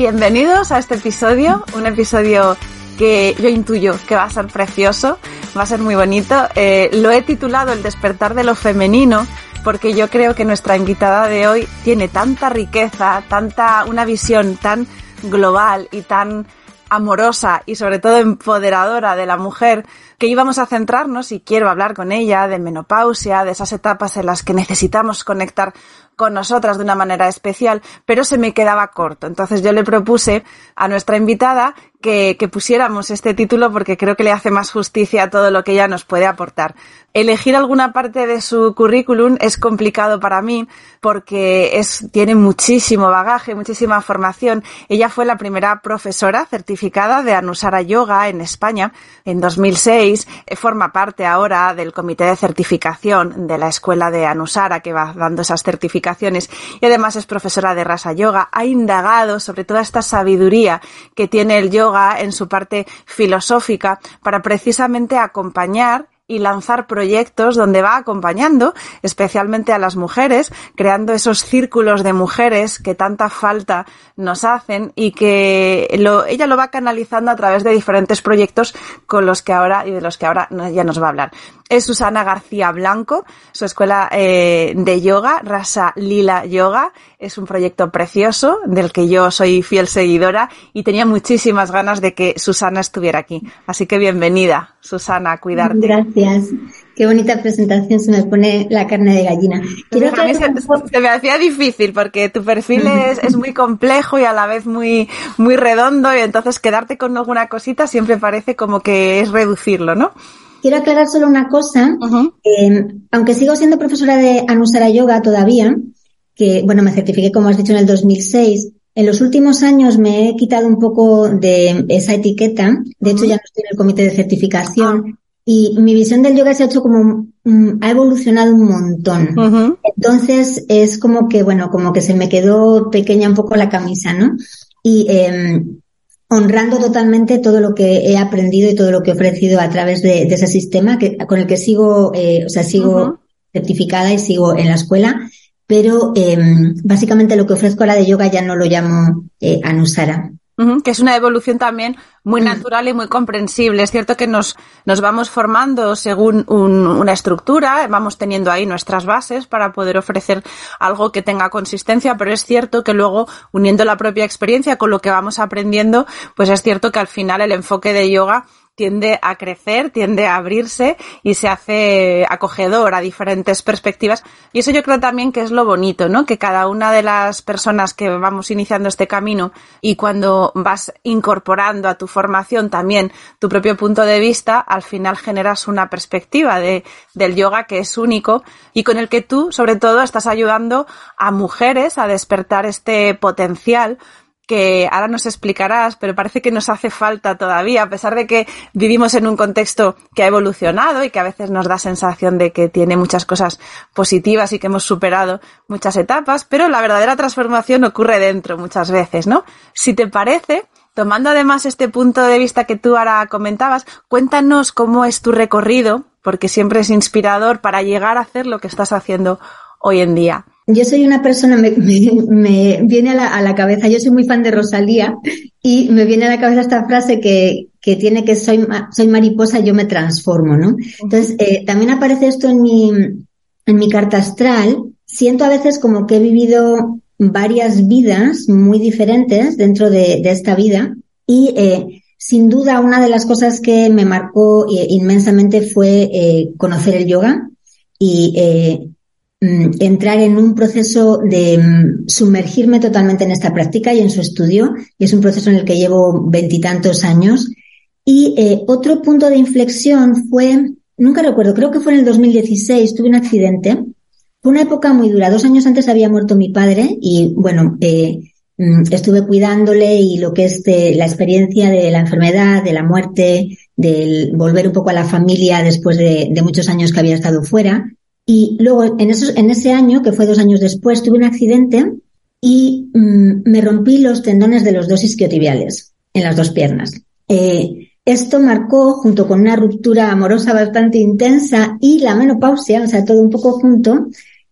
Bienvenidos a este episodio, un episodio que yo intuyo que va a ser precioso, va a ser muy bonito. Eh, lo he titulado El despertar de lo femenino porque yo creo que nuestra invitada de hoy tiene tanta riqueza, tanta una visión tan global y tan amorosa y sobre todo empoderadora de la mujer que íbamos a centrarnos y quiero hablar con ella de menopausia, de esas etapas en las que necesitamos conectar con nosotras de una manera especial, pero se me quedaba corto. Entonces yo le propuse a nuestra invitada que, pusiéramos este título porque creo que le hace más justicia a todo lo que ella nos puede aportar. Elegir alguna parte de su currículum es complicado para mí porque es, tiene muchísimo bagaje, muchísima formación. Ella fue la primera profesora certificada de Anusara Yoga en España en 2006. Forma parte ahora del comité de certificación de la escuela de Anusara que va dando esas certificaciones y además es profesora de Rasa Yoga. Ha indagado sobre toda esta sabiduría que tiene el yoga en su parte filosófica para precisamente acompañar y lanzar proyectos donde va acompañando especialmente a las mujeres, creando esos círculos de mujeres que tanta falta nos hacen y que ella lo va canalizando a través de diferentes proyectos con los que ahora y de los que ahora ya nos va a hablar. Es Susana García Blanco, su escuela eh, de yoga, Rasa Lila Yoga, es un proyecto precioso del que yo soy fiel seguidora y tenía muchísimas ganas de que Susana estuviera aquí. Así que bienvenida, Susana, a cuidarte. Gracias. Qué bonita presentación, se me pone la carne de gallina. Quiero que se, se, me hacía difícil porque tu perfil es, es, muy complejo y a la vez muy, muy redondo y entonces quedarte con alguna cosita siempre parece como que es reducirlo, ¿no? Quiero aclarar solo una cosa. Uh -huh. eh, aunque sigo siendo profesora de Anusara Yoga todavía, que, bueno, me certifiqué, como has dicho, en el 2006, en los últimos años me he quitado un poco de esa etiqueta. De hecho, ya no estoy en el comité de certificación. Y mi visión del yoga se ha hecho como, um, ha evolucionado un montón. Uh -huh. Entonces, es como que, bueno, como que se me quedó pequeña un poco la camisa, ¿no? Y, eh, honrando totalmente todo lo que he aprendido y todo lo que he ofrecido a través de, de ese sistema que, con el que sigo, eh, o sea, sigo uh -huh. certificada y sigo en la escuela, pero eh, básicamente lo que ofrezco ahora de yoga ya no lo llamo eh, Anusara. Uh -huh, que es una evolución también muy natural y muy comprensible. Es cierto que nos, nos vamos formando según un, una estructura, vamos teniendo ahí nuestras bases para poder ofrecer algo que tenga consistencia, pero es cierto que luego, uniendo la propia experiencia con lo que vamos aprendiendo, pues es cierto que al final el enfoque de yoga tiende a crecer, tiende a abrirse y se hace acogedor a diferentes perspectivas. Y eso yo creo también que es lo bonito, ¿no? Que cada una de las personas que vamos iniciando este camino y cuando vas incorporando a tu formación también tu propio punto de vista, al final generas una perspectiva de, del yoga que es único y con el que tú, sobre todo, estás ayudando a mujeres a despertar este potencial que ahora nos explicarás, pero parece que nos hace falta todavía, a pesar de que vivimos en un contexto que ha evolucionado y que a veces nos da sensación de que tiene muchas cosas positivas y que hemos superado muchas etapas, pero la verdadera transformación ocurre dentro muchas veces, ¿no? Si te parece, tomando además este punto de vista que tú ahora comentabas, cuéntanos cómo es tu recorrido, porque siempre es inspirador para llegar a hacer lo que estás haciendo hoy en día. Yo soy una persona, me, viene a la, cabeza, yo soy muy fan de Rosalía y me viene a la cabeza esta frase que, que tiene que soy, soy mariposa, yo me transformo, ¿no? Entonces, eh, también aparece esto en mi, en mi carta astral. Siento a veces como que he vivido varias vidas muy diferentes dentro de, esta vida y eh, sin duda una de las cosas que me marcó eh, inmensamente fue eh, conocer el yoga y entrar en un proceso de mm, sumergirme totalmente en esta práctica y en su estudio, y es un proceso en el que llevo veintitantos años. Y eh, otro punto de inflexión fue, nunca recuerdo, creo que fue en el 2016, tuve un accidente. Fue una época muy dura. Dos años antes había muerto mi padre y, bueno, eh, mm, estuve cuidándole y lo que es de la experiencia de la enfermedad, de la muerte, del volver un poco a la familia después de, de muchos años que había estado fuera, y luego, en, esos, en ese año, que fue dos años después, tuve un accidente y mm, me rompí los tendones de los dos isquiotibiales en las dos piernas. Eh, esto marcó, junto con una ruptura amorosa bastante intensa y la menopausia, o sea, todo un poco junto,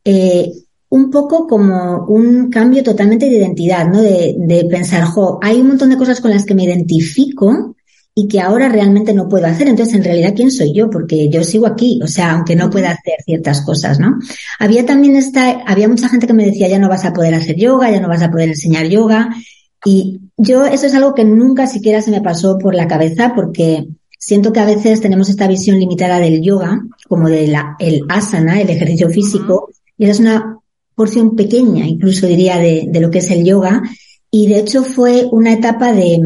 eh, un poco como un cambio totalmente de identidad, ¿no? De, de pensar, jo, hay un montón de cosas con las que me identifico, y que ahora realmente no puedo hacer. Entonces, en realidad, ¿quién soy yo? Porque yo sigo aquí, o sea, aunque no pueda hacer ciertas cosas, ¿no? Había también esta, había mucha gente que me decía, ya no vas a poder hacer yoga, ya no vas a poder enseñar yoga. Y yo, eso es algo que nunca siquiera se me pasó por la cabeza porque siento que a veces tenemos esta visión limitada del yoga, como de la, el asana, el ejercicio físico, y esa es una porción pequeña, incluso diría, de, de lo que es el yoga. Y de hecho fue una etapa de,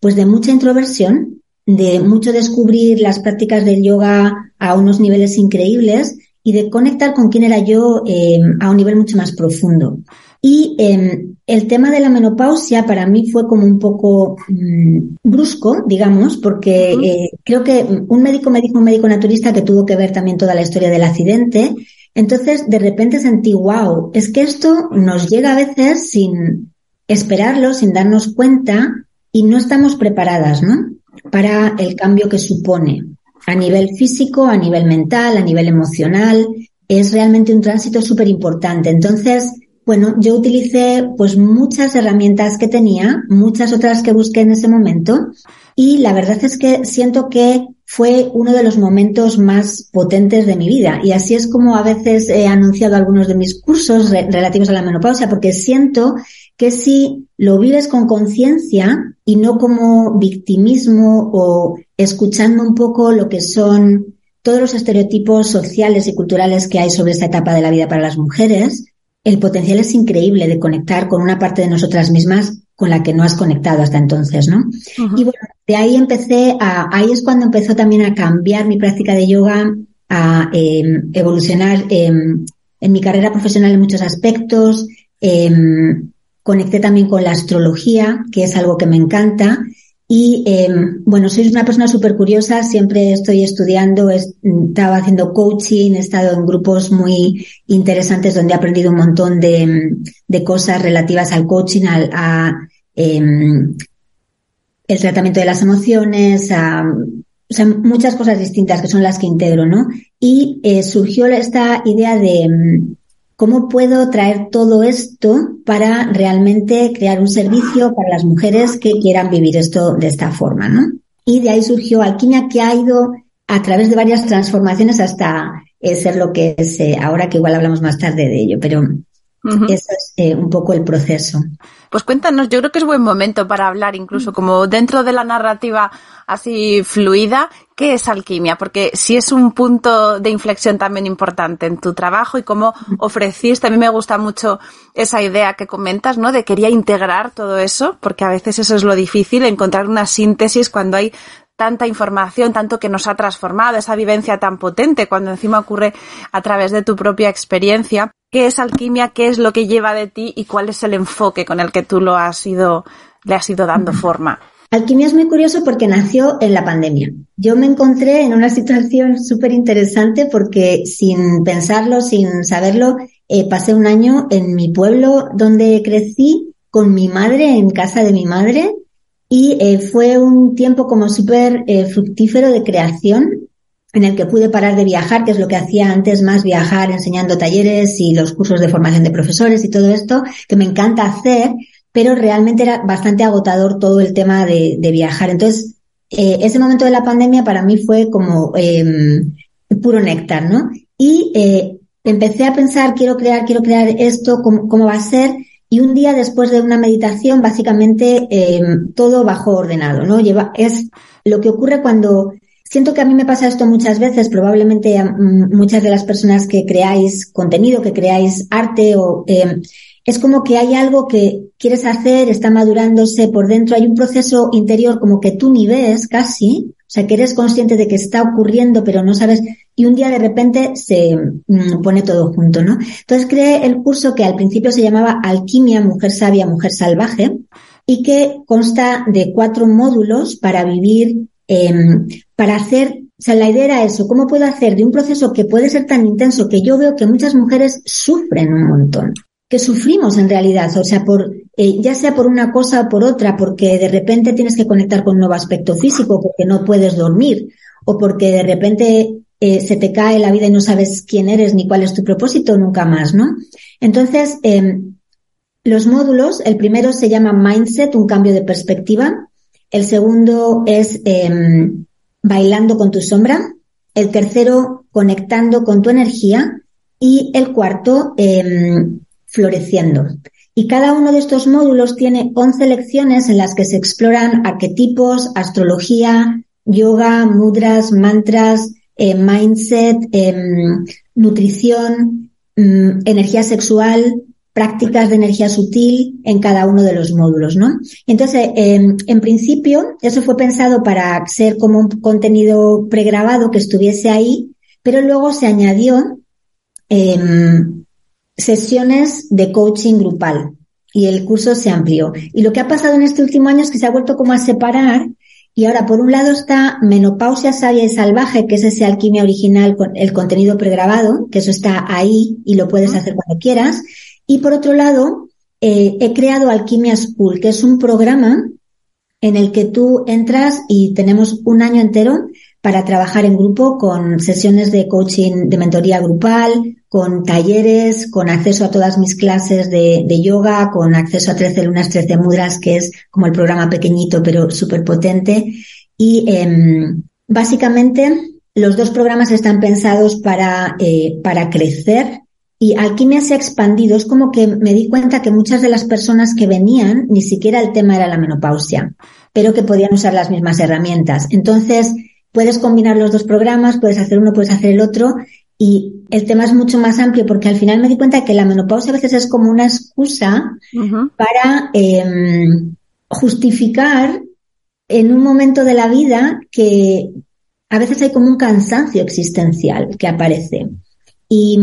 pues de mucha introversión, de mucho descubrir las prácticas del yoga a unos niveles increíbles y de conectar con quién era yo eh, a un nivel mucho más profundo. Y eh, el tema de la menopausia para mí fue como un poco mmm, brusco, digamos, porque eh, creo que un médico me dijo, un médico naturista que tuvo que ver también toda la historia del accidente. Entonces, de repente sentí, wow, es que esto nos llega a veces sin esperarlo, sin darnos cuenta, y no estamos preparadas, ¿no? Para el cambio que supone a nivel físico, a nivel mental, a nivel emocional. Es realmente un tránsito súper importante. Entonces, bueno, yo utilicé pues muchas herramientas que tenía, muchas otras que busqué en ese momento y la verdad es que siento que fue uno de los momentos más potentes de mi vida y así es como a veces he anunciado algunos de mis cursos re relativos a la menopausia porque siento que si lo vives con conciencia y no como victimismo o escuchando un poco lo que son todos los estereotipos sociales y culturales que hay sobre esta etapa de la vida para las mujeres, el potencial es increíble de conectar con una parte de nosotras mismas con la que no has conectado hasta entonces, ¿no? Uh -huh. Y bueno, de ahí empecé a, ahí es cuando empezó también a cambiar mi práctica de yoga, a eh, evolucionar eh, en mi carrera profesional en muchos aspectos, eh, Conecté también con la astrología, que es algo que me encanta. Y eh, bueno, soy una persona súper curiosa, siempre estoy estudiando, he estado haciendo coaching, he estado en grupos muy interesantes donde he aprendido un montón de, de cosas relativas al coaching, al, eh, el tratamiento de las emociones, a, o sea, muchas cosas distintas que son las que integro, ¿no? Y eh, surgió esta idea de ¿Cómo puedo traer todo esto para realmente crear un servicio para las mujeres que quieran vivir esto de esta forma, ¿no? Y de ahí surgió Alquimia que ha ido a través de varias transformaciones hasta eh, ser lo que es eh, ahora, que igual hablamos más tarde de ello. Pero Eso es eh, un poco el proceso. Pues cuéntanos, yo creo que es buen momento para hablar, incluso como dentro de la narrativa así fluida, ¿qué es alquimia? Porque si es un punto de inflexión también importante en tu trabajo y cómo ofreciste, a mí me gusta mucho esa idea que comentas, ¿no? De quería integrar todo eso, porque a veces eso es lo difícil, encontrar una síntesis cuando hay tanta información, tanto que nos ha transformado, esa vivencia tan potente, cuando encima ocurre a través de tu propia experiencia. ¿Qué es alquimia? ¿Qué es lo que lleva de ti? ¿Y cuál es el enfoque con el que tú lo has ido, le has ido dando forma? Alquimia es muy curioso porque nació en la pandemia. Yo me encontré en una situación súper interesante porque sin pensarlo, sin saberlo, eh, pasé un año en mi pueblo donde crecí con mi madre, en casa de mi madre, y eh, fue un tiempo como súper eh, fructífero de creación en el que pude parar de viajar, que es lo que hacía antes más viajar enseñando talleres y los cursos de formación de profesores y todo esto, que me encanta hacer, pero realmente era bastante agotador todo el tema de, viajar. Entonces, eh, ese momento de la pandemia para mí fue como em, puro néctar, ¿no? Y empecé a pensar, quiero crear, quiero crear esto, cómo, cómo va a ser, y un día después de una meditación, básicamente eh, todo bajo ordenado, ¿no? Lleva, es lo que ocurre cuando siento que a mí me pasa esto muchas veces, probablemente a muchas de las personas que creáis contenido, que creáis arte o eh, es como que hay algo que quieres hacer, está madurándose por dentro, hay un proceso interior como que tú ni ves casi, o sea, que eres consciente de que está ocurriendo, pero no sabes, y un día de repente se mm, pone todo junto, ¿no? Entonces creé el curso que al principio se llamaba Alquimia, Mujer Sabia, Mujer Salvaje, y que consta de cuatro módulos para vivir, em, para hacer, o sea, la idea era eso, ¿cómo puedo hacer de un proceso que puede ser tan intenso que yo veo que muchas mujeres sufren un montón? Que sufrimos en realidad, o sea, por, eh, ya sea por una cosa o por otra, porque de repente tienes que conectar con un nuevo aspecto físico, porque no puedes dormir, o porque de repente eh, se te cae la vida y no sabes quién eres ni cuál es tu propósito nunca más, ¿no? Entonces, em, los módulos, el primero se llama Mindset, un cambio de perspectiva, el segundo es em, Bailando con tu sombra, el tercero, Conectando con tu energía, y el cuarto, em, floreciendo. Y cada uno de estos módulos tiene 11 lecciones en las que se exploran arquetipos, astrología, yoga, mudras, mantras, eh, mindset, em, nutrición, mm, energía sexual, prácticas de energía sutil en cada uno de los módulos, ¿no? Entonces, em, en principio, eso fue pensado para ser como un contenido pregrabado que estuviese ahí, pero luego se añadió em, sesiones de coaching grupal y el curso se amplió. Y lo que ha pasado en este último año es que se ha vuelto como a separar y ahora por un lado está menopausia sabia y salvaje, que es ese alquimia original con el contenido pregrabado, que eso está ahí y lo puedes hacer cuando quieras. Y por otro lado, eh, he creado Alquimia School, que es un programa en el que tú entras y tenemos un año entero para trabajar en grupo con sesiones de coaching de mentoría grupal, con talleres, con acceso a todas mis clases de, yoga, con acceso a 13 lunas, 13 mudras, que es como el programa pequeñito pero súper potente. Y em, básicamente los dos programas están pensados para, eh, para crecer y Alquimia se ha expandido. Es como que me di cuenta que muchas de las personas que venían, ni siquiera el tema era la menopausia, pero que podían usar las mismas herramientas. Entonces, puedes combinar los dos programas, puedes hacer uno, puedes hacer el otro y el tema es mucho más amplio porque al final me di cuenta que la menopausia a veces es como una excusa para em, justificar en un momento de la vida que a veces hay como un cansancio existencial que aparece. Y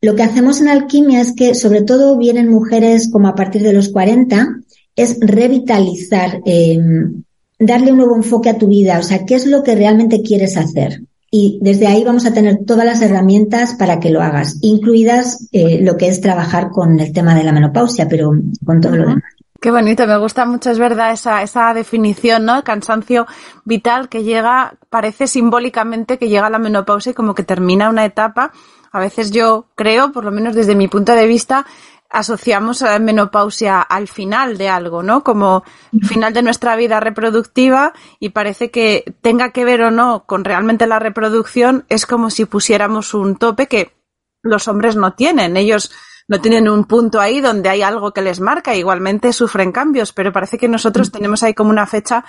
lo que hacemos en alquimia es que sobre todo vienen mujeres como a partir de los 40, es revitalizar, em, darle un nuevo enfoque a tu vida, o sea, ¿qué es lo que realmente quieres hacer? Y desde ahí vamos a tener todas las herramientas para que lo hagas, incluidas eh, lo que es trabajar con el tema de la menopausia, pero con todo lo demás. Qué bonito, me gusta mucho, es verdad, esa, esa definición, ¿no? Cansancio vital que llega, parece simbólicamente que llega la menopausia y como que termina una etapa. A veces yo creo, por lo menos desde mi punto de vista, asociamos a la menopausia al final de algo, ¿no? Como final de nuestra vida reproductiva y parece que tenga que ver o no con realmente la reproducción, es como si pusiéramos un tope que los hombres no tienen. Ellos no tienen un punto ahí donde hay algo que les marca, igualmente sufren cambios, pero parece que nosotros tenemos ahí como una fecha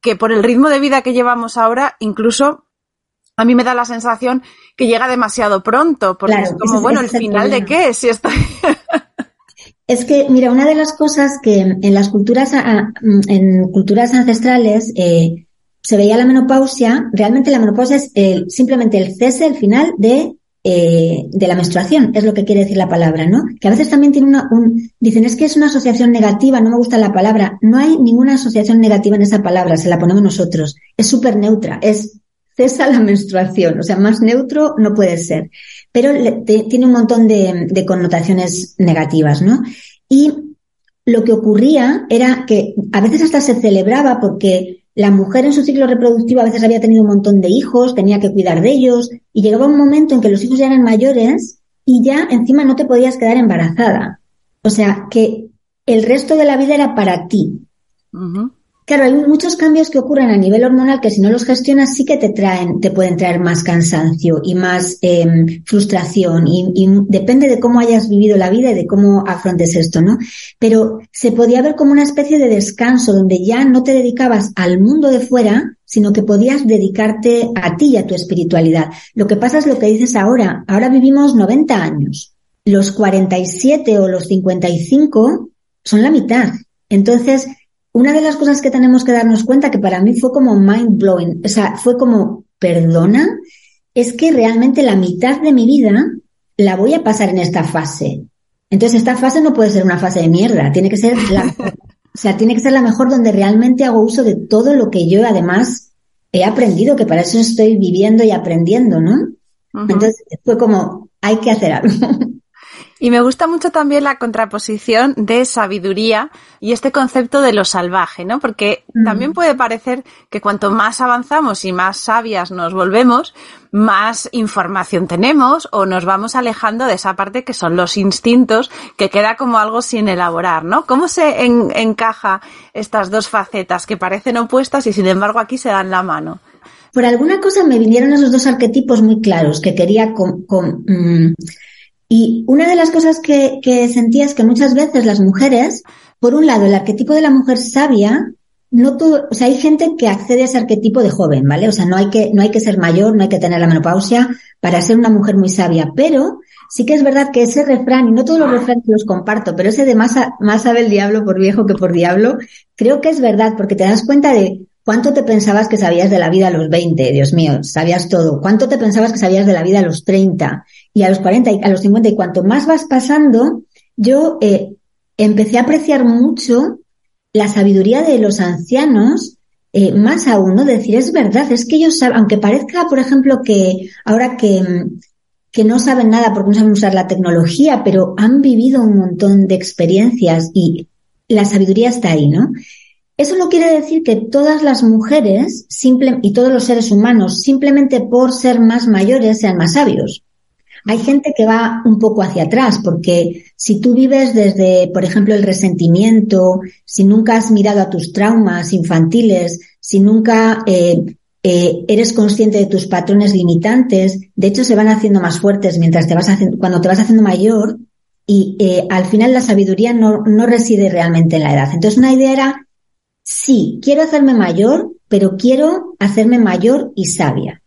que por el ritmo de vida que llevamos ahora, incluso a mí me da la sensación que llega demasiado pronto, porque es como, bueno, ¿el final de qué? Si estoy... Es que, mira, una de las cosas que en las culturas, en culturas ancestrales, eh, se veía la menopausia, realmente la menopausia es el, simplemente el cese, el final de, eh, de la menstruación, es lo que quiere decir la palabra, ¿no? Que a veces también tiene una, un, dicen es que es una asociación negativa, no me gusta la palabra. No hay ninguna asociación negativa en esa palabra, se la ponemos nosotros. Es súper neutra, es cesa la menstruación, o sea, más neutro no puede ser. Pero tiene un montón de, connotaciones negativas, ¿no? Y lo que ocurría era que a veces hasta se celebraba porque la mujer en su ciclo reproductivo a veces había tenido un montón de hijos, tenía que cuidar de ellos y llegaba un momento en que los hijos ya eran mayores y ya encima no te podías quedar embarazada. O sea, que el resto de la vida era para ti. Claro, hay muchos cambios que ocurren a nivel hormonal que si no los gestionas sí que te traen, te pueden traer más cansancio y más em, frustración y, depende de cómo hayas vivido la vida y de cómo afrontes esto, ¿no? Pero se podía ver como una especie de descanso donde ya no te dedicabas al mundo de fuera, sino que podías dedicarte a ti y a tu espiritualidad. Lo que pasa es lo que dices ahora. Ahora vivimos 90 años. Los 47 o los 55 son la mitad. Entonces, una de las cosas que tenemos que darnos cuenta, que para mí fue como mind blowing, o sea, fue como, perdona, es que realmente la mitad de mi vida la voy a pasar en esta fase. Entonces, esta fase no puede ser una fase de mierda, tiene que ser la, o sea, tiene que ser la mejor donde realmente hago uso de todo lo que yo además he aprendido, que para eso estoy viviendo y aprendiendo, ¿no? Entonces, fue como, hay que hacer algo. Y me gusta mucho también la contraposición de sabiduría y este concepto de lo salvaje, ¿no? Porque mm. también puede parecer que cuanto más avanzamos y más sabias nos volvemos, más información tenemos o nos vamos alejando de esa parte que son los instintos, que queda como algo sin elaborar, ¿no? ¿Cómo se encaja estas dos facetas que parecen opuestas y sin embargo aquí se dan la mano? Por alguna cosa me vinieron esos dos arquetipos muy claros que quería con, mm, y una de las cosas que, que sentía es que muchas veces las mujeres, por un lado, el arquetipo de la mujer sabia, no todo, o sea, hay gente que accede a ese arquetipo de joven, ¿vale? O sea, no hay que, no hay que ser mayor, no hay que tener la menopausia para ser una mujer muy sabia, pero sí que es verdad que ese refrán, y no todos los refranes los comparto, pero ese de más, más sabe el diablo por viejo que por diablo, creo que es verdad, porque te das cuenta de cuánto te pensabas que sabías de la vida a los 20, Dios mío, sabías todo, cuánto te pensabas que sabías de la vida a los 30, y a los 40 y a los 50 y cuanto más vas pasando, yo eh, empecé a apreciar mucho la sabiduría de los ancianos, eh, más aún, ¿no? decir, es verdad, es que ellos saben, aunque parezca, por ejemplo, que ahora que, que no saben nada porque no saben usar la tecnología, pero han vivido un montón de experiencias y la sabiduría está ahí, ¿no? Eso no quiere decir que todas las mujeres y todos los seres humanos, simplemente por ser más mayores, sean más sabios. Hay gente que va un poco hacia atrás, porque si tú vives desde, por ejemplo, el resentimiento, si nunca has mirado a tus traumas infantiles, si nunca eh, eh, eres consciente de tus patrones limitantes, de hecho se van haciendo más fuertes mientras te vas haciendo, cuando te vas haciendo mayor, y eh, al final la sabiduría no, no reside realmente en la edad. Entonces una idea era, sí, quiero hacerme mayor, pero quiero hacerme mayor y sabia.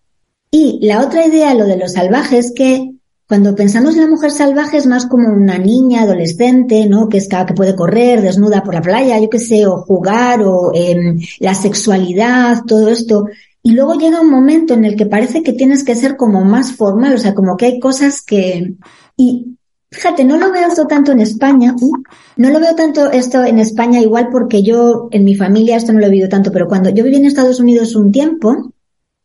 Y la otra idea, lo de los salvajes, que cuando pensamos en la mujer salvaje es más como una niña, adolescente, ¿no? Que es que puede correr desnuda por la playa, yo qué sé, o jugar, o eh, la sexualidad, todo esto. Y luego llega un momento en el que parece que tienes que ser como más formal, o sea, como que hay cosas que... Y fíjate, no lo veo esto tanto en España, no lo veo tanto esto en España igual porque yo en mi familia esto no lo he vivido tanto, pero cuando yo viví en Estados Unidos un tiempo,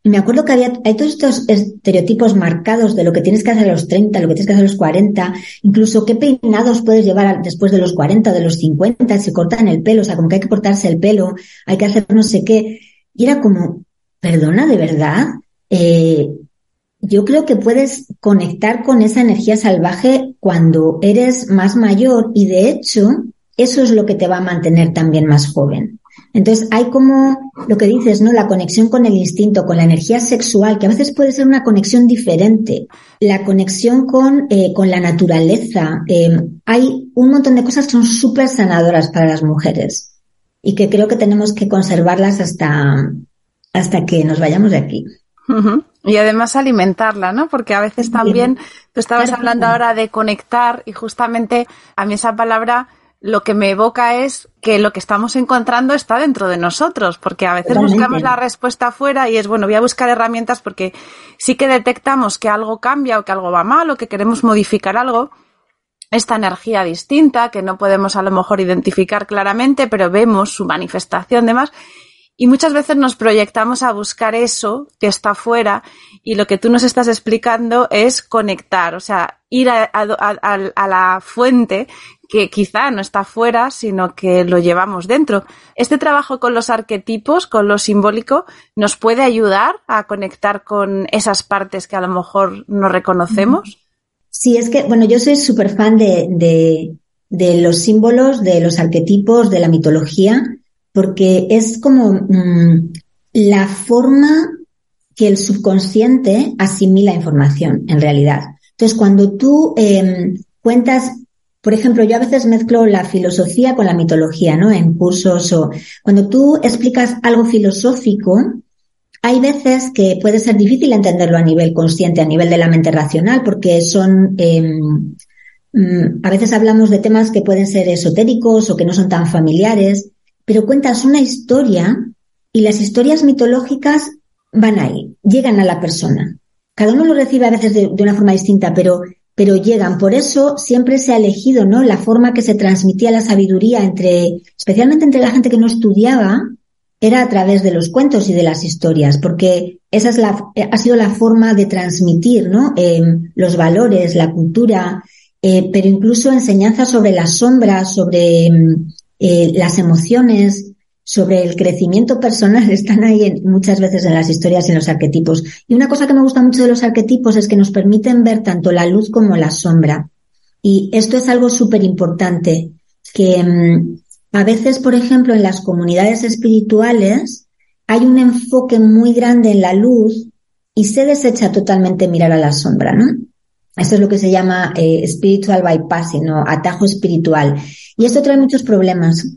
me acuerdo que había, hay todos estos estereotipos marcados de lo que tienes que hacer a los 30, lo que tienes que hacer a los 40, incluso qué peinados puedes llevar después de los 40, de los 50, se cortan el pelo, o sea, como que hay que cortarse el pelo, hay que hacer no sé qué. Y era como, perdona, de verdad, eh, yo creo que puedes conectar con esa energía salvaje cuando eres más mayor y de hecho eso es lo que te va a mantener también más joven. Entonces hay como lo que dices, ¿no? La conexión con el instinto, con la energía sexual, que a veces puede ser una conexión diferente. La conexión con, eh, con la naturaleza. Eh, hay un montón de cosas que son súper sanadoras para las mujeres y que creo que tenemos que conservarlas hasta, hasta que nos vayamos de aquí. Y además alimentarla, ¿no? Porque a veces también, tú estabas hablando ahora de conectar y justamente a mí esa palabra lo que me evoca es que lo que estamos encontrando está dentro de nosotros, porque a veces buscamos la respuesta afuera y es, bueno, voy a buscar herramientas porque sí que detectamos que algo cambia o que algo va mal o que queremos modificar algo, esta energía distinta que no podemos a lo mejor identificar claramente, pero vemos su manifestación de más. Y muchas veces nos proyectamos a buscar eso que está afuera y lo que tú nos estás explicando es conectar, o sea, ir a, a la fuente que quizá no está fuera, sino que lo llevamos dentro. Este trabajo con los arquetipos, con lo simbólico, nos puede ayudar a conectar con esas partes que a lo mejor no reconocemos. Sí, es que, bueno, yo soy súper fan de, de, los símbolos, de los arquetipos, de la mitología, porque es como mm, la forma que el subconsciente asimila información, en realidad. Entonces, cuando tú em, cuentas por ejemplo, yo a veces mezclo la filosofía con la mitología, ¿no? En cursos o cuando tú explicas algo filosófico, hay veces que puede ser difícil entenderlo a nivel consciente, a nivel de la mente racional, porque son, mm, a veces hablamos de temas que pueden ser esotéricos o que no son tan familiares, pero cuentas una historia y las historias mitológicas van ahí, llegan a la persona. Cada uno lo recibe a veces de una forma distinta, pero pero llegan. Por eso siempre se ha elegido, ¿no? La forma que se transmitía la sabiduría entre, especialmente entre la gente que no estudiaba, era a través de los cuentos y de las historias, porque esa es la, ha sido la forma de transmitir, ¿no? Eh, los valores, la cultura, eh, pero incluso enseñanza sobre las sombras, sobre eh, las emociones, sobre el crecimiento personal están ahí muchas veces en las historias y en los arquetipos. Y una cosa que me gusta mucho de los arquetipos es que nos permiten ver tanto la luz como la sombra. Y esto es algo súper importante, que mm, a veces, por ejemplo, en las comunidades espirituales hay un enfoque muy grande en la luz y se desecha totalmente mirar a la sombra, ¿no? Esto es lo que se llama eh, spiritual bypassing atajo espiritual. Y esto trae muchos problemas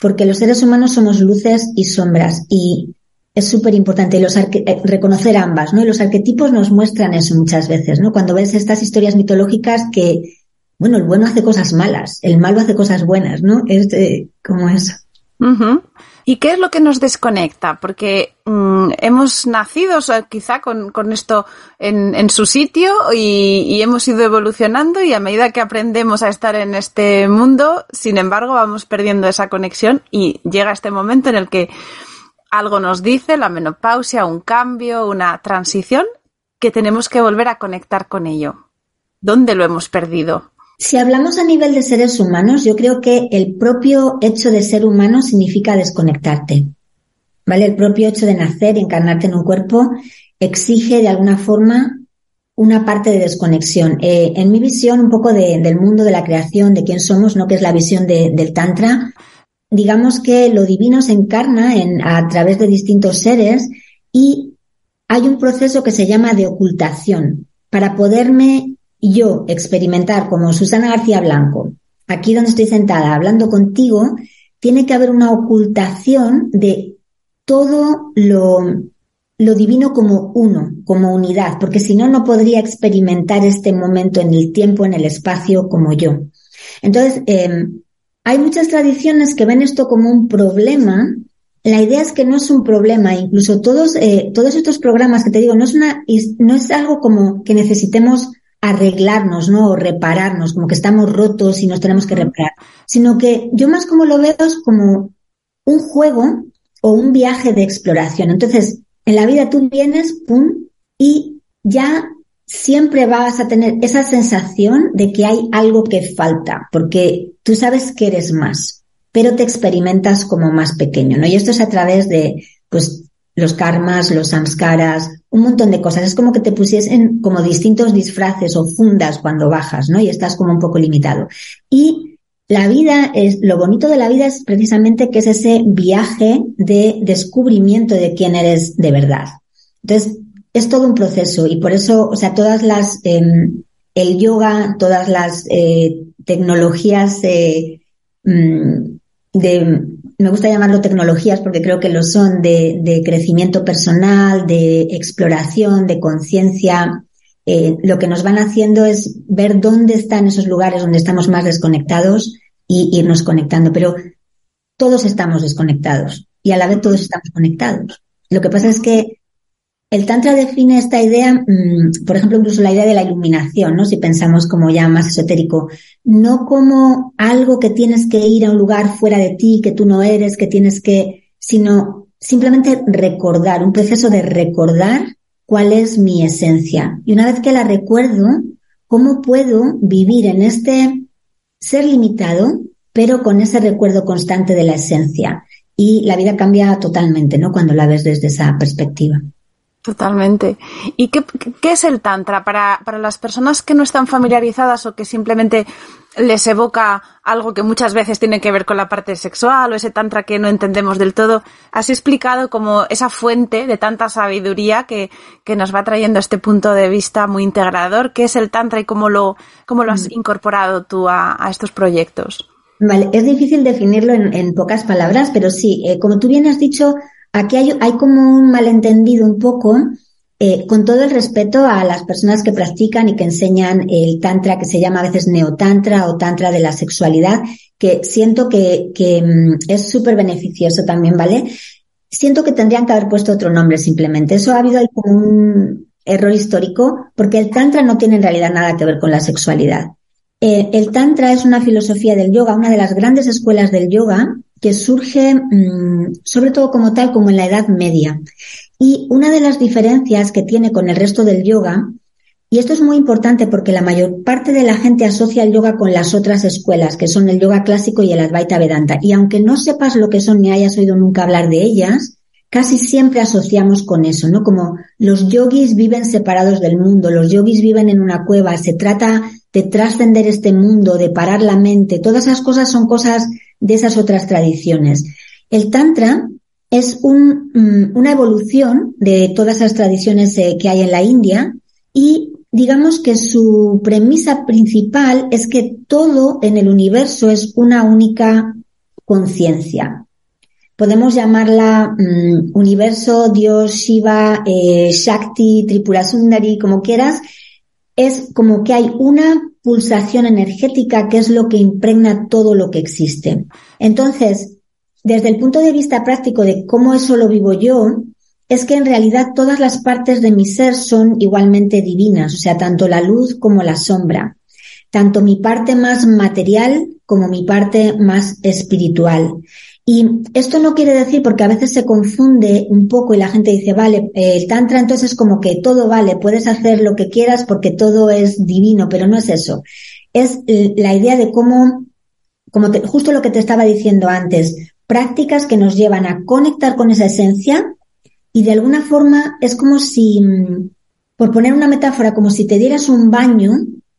porque los seres humanos somos luces y sombras y es súper importante eh, reconocer ambas, ¿no? Y los arquetipos nos muestran eso muchas veces, ¿no? Cuando ves estas historias mitológicas que, bueno, el bueno hace cosas malas, el malo hace cosas buenas, ¿no? Es como eso. ¿Y qué es lo que nos desconecta? Porque mm, hemos nacido quizá con, esto en, su sitio y, hemos ido evolucionando y a medida que aprendemos a estar en este mundo, sin embargo, vamos perdiendo esa conexión y llega este momento en el que algo nos dice, la menopausia, un cambio, una transición, que tenemos que volver a conectar con ello. ¿Dónde lo hemos perdido? Si hablamos a nivel de seres humanos, yo creo que el propio hecho de ser humano significa desconectarte. ¿Vale? El propio hecho de nacer encarnarte en un cuerpo exige de alguna forma una parte de desconexión. Eh, en mi visión, un poco del mundo de la creación, de quién somos, ¿no? Que es la visión del Tantra, digamos que lo divino se encarna en, a través de distintos seres y hay un proceso que se llama de ocultación para poderme yo experimentar como Susana García Blanco, aquí donde estoy sentada hablando contigo, tiene que haber una ocultación de todo lo, lo divino como uno, como unidad, porque si no, no podría experimentar este momento en el tiempo, en el espacio como yo. Entonces, em, hay muchas tradiciones que ven esto como un problema. La idea es que no es un problema, incluso todos, eh, todos estos programas que te digo, no es una, no es algo como que necesitemos arreglarnos, ¿no? O repararnos, como que estamos rotos y nos tenemos que reparar, sino que yo más como lo veo es como un juego o un viaje de exploración. Entonces, en la vida tú vienes, pum, y ya siempre vas a tener esa sensación de que hay algo que falta, porque tú sabes que eres más, pero te experimentas como más pequeño, ¿no? Y esto es a través de, pues, los karmas, los samskaras, un montón de cosas. Es como que te pusiesen como distintos disfraces o fundas cuando bajas, ¿no? Y estás como un poco limitado. Y la vida es, lo bonito de la vida es precisamente que es ese viaje de descubrimiento de quién eres de verdad. Entonces, es todo un proceso y por eso, o sea, todas las, em, el yoga, todas las eh, tecnologías eh, mm, de, me gusta llamarlo tecnologías porque creo que lo son, de, de crecimiento personal, de exploración, de conciencia, eh, lo que nos van haciendo es ver dónde están esos lugares donde estamos más desconectados y irnos conectando. Pero todos estamos desconectados y a la vez todos estamos conectados. Lo que pasa es que el Tantra define esta idea, mm, por ejemplo, incluso la idea de la iluminación, ¿no? Si pensamos como ya más esotérico, no como algo que tienes que ir a un lugar fuera de ti, que tú no eres, que tienes que, sino simplemente recordar, un proceso de recordar cuál es mi esencia. Y una vez que la recuerdo, ¿cómo puedo vivir en este ser limitado, pero con ese recuerdo constante de la esencia? Y la vida cambia totalmente, ¿no? Cuando la ves desde esa perspectiva. Totalmente. ¿Y qué, qué es el Tantra para, para, las personas que no están familiarizadas o que simplemente les evoca algo que muchas veces tiene que ver con la parte sexual o ese Tantra que no entendemos del todo? Has explicado como esa fuente de tanta sabiduría que, que nos va trayendo este punto de vista muy integrador. ¿Qué es el Tantra y cómo lo, cómo lo has mm. incorporado tú a, a estos proyectos? Vale, es difícil definirlo en, en pocas palabras, pero sí, eh, como tú bien has dicho, Aquí hay, como un malentendido un poco, eh, con todo el respeto a las personas que practican y que enseñan el tantra que se llama a veces neotantra o tantra de la sexualidad, que siento que, que mm, es súper beneficioso también, ¿vale? Siento que tendrían que haber puesto otro nombre simplemente. Eso ha habido ahí como un error histórico, porque el tantra no tiene en realidad nada que ver con la sexualidad. Eh, el tantra es una filosofía del yoga, una de las grandes escuelas del yoga, que surge mmm, sobre todo como tal como en la Edad Media. Y una de las diferencias que tiene con el resto del yoga, y esto es muy importante porque la mayor parte de la gente asocia el yoga con las otras escuelas, que son el yoga clásico y el Advaita Vedanta. Y aunque no sepas lo que son ni hayas oído nunca hablar de ellas, casi siempre asociamos con eso, ¿no? Como los yogis viven separados del mundo, los yogis viven en una cueva, se trata de trascender este mundo, de parar la mente, todas esas cosas son cosas de esas otras tradiciones. El Tantra es mm, una evolución de todas esas tradiciones eh, que hay en la India y digamos que su premisa principal es que todo en el universo es una única conciencia. Podemos llamarla mm, universo, Dios, Shiva, eh, Shakti, Tripura Sundari, como quieras. Es como que hay una pulsación energética que es lo que impregna todo lo que existe. Entonces, desde el punto de vista práctico de cómo eso lo vivo yo, es que en realidad todas las partes de mi ser son igualmente divinas, o sea, tanto la luz como la sombra, tanto mi parte más material como mi parte más espiritual. Y esto no quiere decir, porque a veces se confunde un poco y la gente dice, vale, el tantra entonces como que todo vale, puedes hacer lo que quieras porque todo es divino, pero no es eso. Es la idea de cómo, como te, justo lo que te estaba diciendo antes, prácticas que nos llevan a conectar con esa esencia y de alguna forma es como si, por poner una metáfora, como si te dieras un baño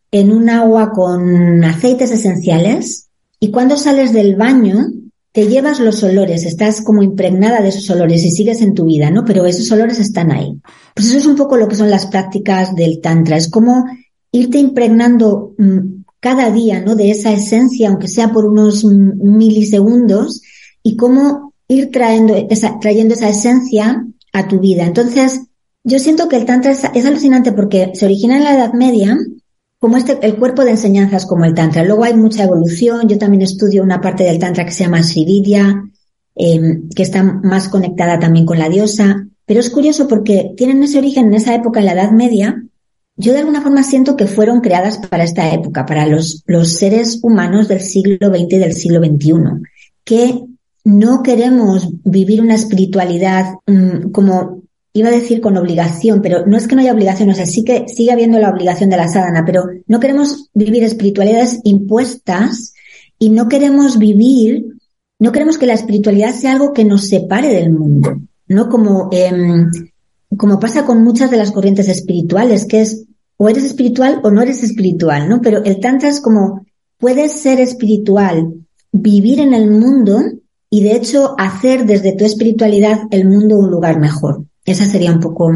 en un agua con aceites esenciales y cuando sales del baño te llevas los olores, estás como impregnada de esos olores y sigues en tu vida, ¿no? Pero esos olores están ahí. Pues eso es un poco lo que son las prácticas del Tantra, es como irte impregnando mm, cada día, ¿no? De esa esencia, aunque sea por unos milisegundos, y cómo ir trayendo esa, trayendo esa esencia a tu vida. Entonces, yo siento que el Tantra es, es alucinante porque se origina en la Edad Media, como este, el cuerpo de enseñanzas como el Tantra. Luego hay mucha evolución. Yo también estudio una parte del Tantra que se llama Srividya, eh, que está más conectada también con la diosa. Pero es curioso porque tienen ese origen en esa época, en la Edad Media. Yo de alguna forma siento que fueron creadas para esta época, para los, los seres humanos del siglo XX y del siglo XXI, que no queremos vivir una espiritualidad mmm, como iba a decir con obligación, pero no es que no haya obligación, o sea, sí que sigue habiendo la obligación de la sadhana, pero no queremos vivir espiritualidades impuestas y no queremos vivir, no queremos que la espiritualidad sea algo que nos separe del mundo, ¿no? Como, eh, como pasa con muchas de las corrientes espirituales, que es o eres espiritual o no eres espiritual, ¿no? Pero el tantra es como puedes ser espiritual, vivir en el mundo y de hecho hacer desde tu espiritualidad el mundo un lugar mejor. Esa sería un poco.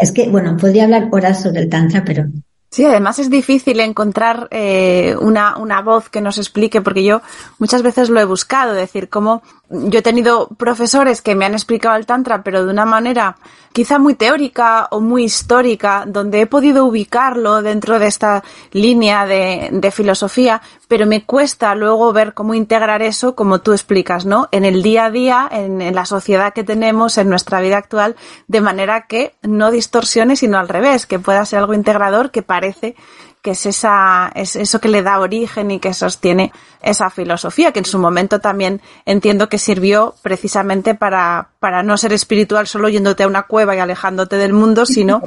Es que, bueno, podría hablar horas sobre el Tantra, pero Sí, además es difícil encontrar eh, una, una voz que nos explique, porque yo muchas veces lo he buscado, decir, como yo he tenido profesores que me han explicado el Tantra, pero de una manera quizá muy teórica o muy histórica, donde he podido ubicarlo dentro de esta línea de, de filosofía, pero me cuesta luego ver cómo integrar eso, como tú explicas, ¿no? En el día a día, en, en la sociedad que tenemos, en nuestra vida actual, de manera que no distorsione, sino al revés, que pueda ser algo integrador que parece que es esa, es eso que le da origen y que sostiene esa filosofía, que en su momento también entiendo que sirvió precisamente para, para no ser espiritual solo yéndote a una cueva y alejándote del mundo, sino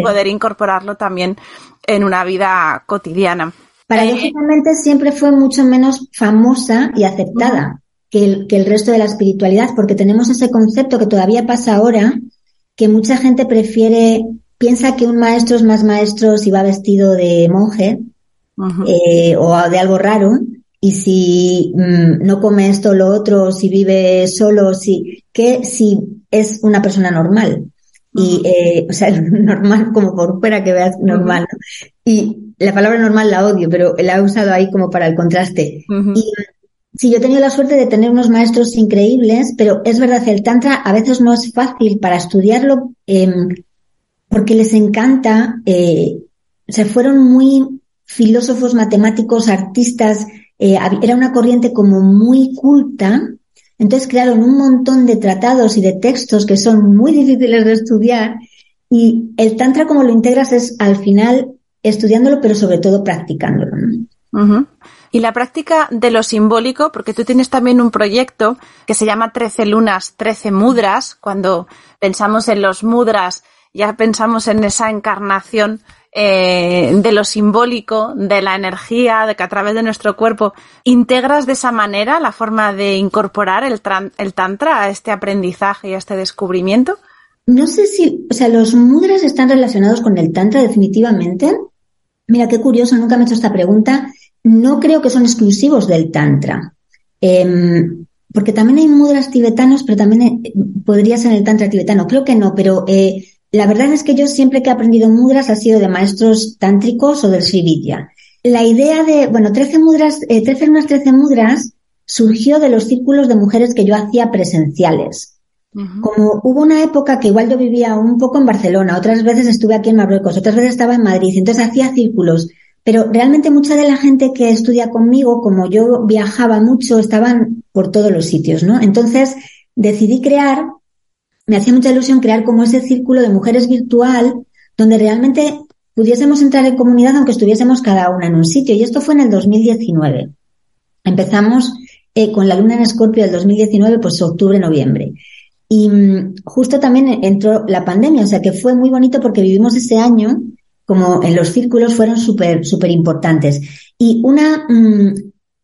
poder incorporarlo también en una vida cotidiana. Paradójicamente siempre fue mucho menos famosa y aceptada que el, que el resto de la espiritualidad, porque tenemos ese concepto que todavía pasa ahora, que mucha gente prefiere piensa que un maestro es más maestro si va vestido de monje eh, o de algo raro y si mm, no come esto o lo otro, si vive solo, si que si es una persona normal. Y, eh, o sea, normal como por fuera que veas normal. Y la palabra normal la odio, pero la he usado ahí como para el contraste. Y sí, yo he tenido la suerte de tener unos maestros increíbles, pero es verdad, el Tantra a veces no es fácil para estudiarlo. Eh, porque les encanta, eh, se fueron muy filósofos, matemáticos, artistas, eh, era una corriente como muy culta, entonces crearon un montón de tratados y de textos que son muy difíciles de estudiar y el tantra como lo integras es al final estudiándolo, pero sobre todo practicándolo. Y la práctica de lo simbólico, porque tú tienes también un proyecto que se llama Trece lunas, Trece mudras, cuando pensamos en los mudras ya pensamos en esa encarnación eh, de lo simbólico, de la energía, de que a través de nuestro cuerpo integras de esa manera la forma de incorporar el, tantra a este aprendizaje y a este descubrimiento? No sé si, o sea, los mudras están relacionados con el tantra definitivamente. Mira, qué curioso, nunca me he hecho esta pregunta. No creo que son exclusivos del tantra. Em, porque también hay mudras tibetanos, pero también eh, podría ser el tantra tibetano. Creo que no, pero eh, la verdad es que yo siempre que he aprendido mudras ha sido de maestros tántricos o del Sri La idea de, bueno, 13 mudras, eh, 13 unas 13 mudras surgió de los círculos de mujeres que yo hacía presenciales. Como hubo una época que igual yo vivía un poco en Barcelona, otras veces estuve aquí en Marruecos, otras veces estaba en Madrid, entonces hacía círculos. Pero realmente mucha de la gente que estudia conmigo, como yo viajaba mucho, estaban por todos los sitios, ¿no? Entonces decidí crear me hacía mucha ilusión crear como ese círculo de mujeres virtual donde realmente pudiésemos entrar en comunidad aunque estuviésemos cada una en un sitio. Y esto fue en el 2019. Empezamos eh, con la luna en Escorpio del 2019, pues octubre, noviembre. Y mm, justo también entró la pandemia, o sea que fue muy bonito porque vivimos ese año como en los círculos fueron súper, súper importantes. Y una, mm,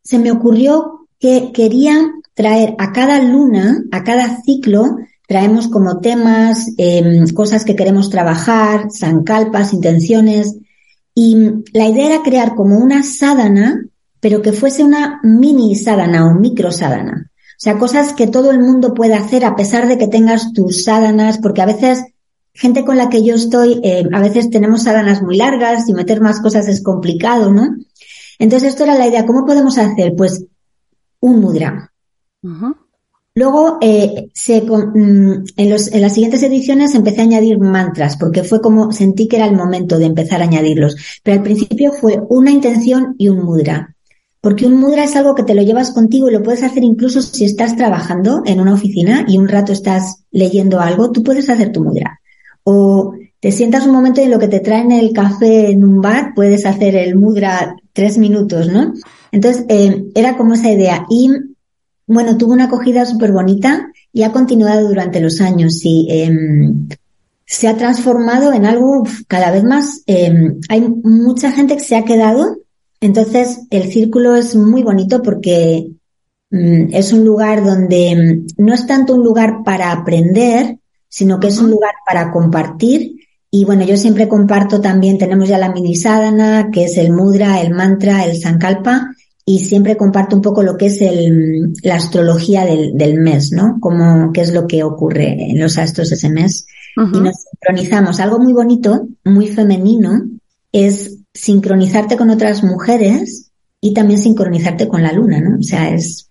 se me ocurrió que quería traer a cada luna, a cada ciclo, traemos como temas, em, cosas que queremos trabajar, zancalpas, intenciones. Y la idea era crear como una sádana, pero que fuese una mini sádana o micro sádana. O sea, cosas que todo el mundo puede hacer a pesar de que tengas tus sádanas, porque a veces gente con la que yo estoy, eh, a veces tenemos sádanas muy largas y meter más cosas es complicado, ¿no? Entonces esto era la idea. ¿Cómo podemos hacer? Pues un mudra. Luego, eh, se, mm, en, los, en, las siguientes ediciones empecé a añadir mantras, porque fue como sentí que era el momento de empezar a añadirlos. Pero al principio fue una intención y un mudra. Porque un mudra es algo que te lo llevas contigo y lo puedes hacer incluso si estás trabajando en una oficina y un rato estás leyendo algo, tú puedes hacer tu mudra. O te sientas un momento en lo que te traen el café en un bar, puedes hacer el mudra tres minutos, ¿no? Entonces, eh, era como esa idea. Y bueno, tuvo una acogida súper bonita y ha continuado durante los años y em, se ha transformado en algo cada vez más. Em, hay mucha gente que se ha quedado, entonces el círculo es muy bonito porque mm, es un lugar donde mm, no es tanto un lugar para aprender, sino que es un lugar para compartir Y bueno, yo siempre comparto también, tenemos ya la mini sadhana, que es el mudra, el mantra, el sankalpa, y siempre comparto un poco lo que es el, la astrología del, del mes, ¿no? Como qué es lo que ocurre en los astros ese mes. Y nos sincronizamos. Algo muy bonito, muy femenino, es sincronizarte con otras mujeres y también sincronizarte con la luna, ¿no? O sea, es...